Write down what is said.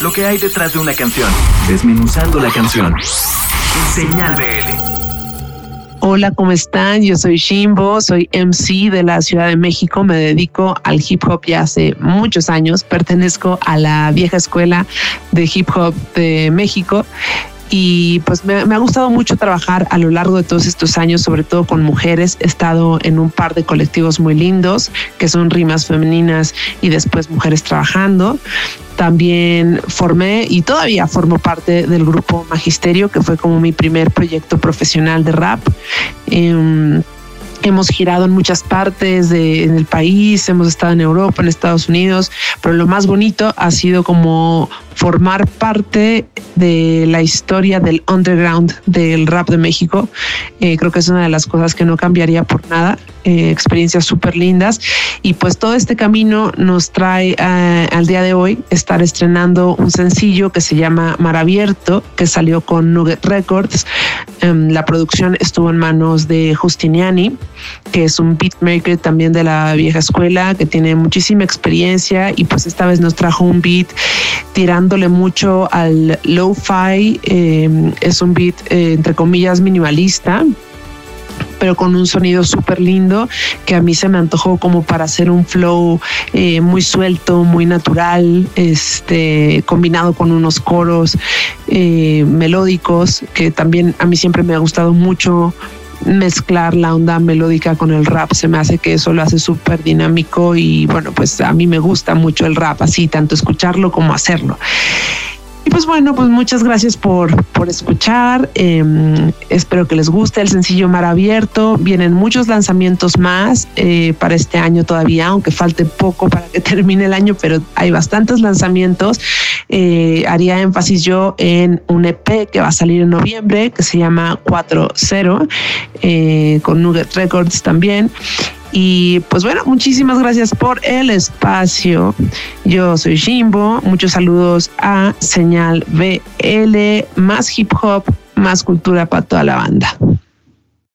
lo que hay detrás de una canción, desmenuzando la canción. Señal BL. Hola, ¿cómo están? Yo soy Shimbo, soy MC de la Ciudad de México, me dedico al hip hop ya hace muchos años, pertenezco a la vieja escuela de hip hop de México y pues me, ha gustado mucho trabajar a lo largo de todos estos años, sobre todo con mujeres. He estado en un par de colectivos muy lindos, que son rimas femeninas y después mujeres trabajando. También formé y todavía formo parte del grupo Magisterio, que fue como mi primer proyecto profesional de rap. Em, hemos girado en muchas partes del país, hemos estado en Europa, en Estados Unidos, pero lo más bonito ha sido como formar parte de la historia del underground del rap de México. Eh, creo que es una de las cosas que no cambiaría por nada. Eh, experiencias súper lindas. Y pues todo este camino nos trae eh, al día de hoy estar estrenando un sencillo que se llama Mar Abierto, que salió con Nugget Records. Em, la producción estuvo en manos de Justiniani, que es un beatmaker también de la vieja escuela, que tiene muchísima experiencia y pues esta vez nos trajo un beat tirando mucho al lo-fi. Em, es un beat, eh, entre comillas, minimalista pero con un sonido súper lindo que a mí se me antojó como para hacer un flow eh, muy suelto, muy natural, este, combinado con unos coros eh, melódicos, que también a mí siempre me ha gustado mucho mezclar la onda melódica con el rap. Se me hace que eso lo hace súper dinámico y bueno, pues a mí me gusta mucho el rap, así, tanto escucharlo como hacerlo. Y pues bueno, pues muchas gracias por, por escuchar. Em, espero que les guste el sencillo Mar Abierto. Vienen muchos lanzamientos más eh, para este año todavía, aunque falte poco para que termine el año, pero hay bastantes lanzamientos. Eh, haría énfasis yo en un EP que va a salir en noviembre, que se llama 4.0, eh, con Nugget Records también. Y pues bueno, muchísimas gracias por el espacio. Yo soy Jimbo. Muchos saludos a Señal BL, más hip hop, más cultura para toda la banda.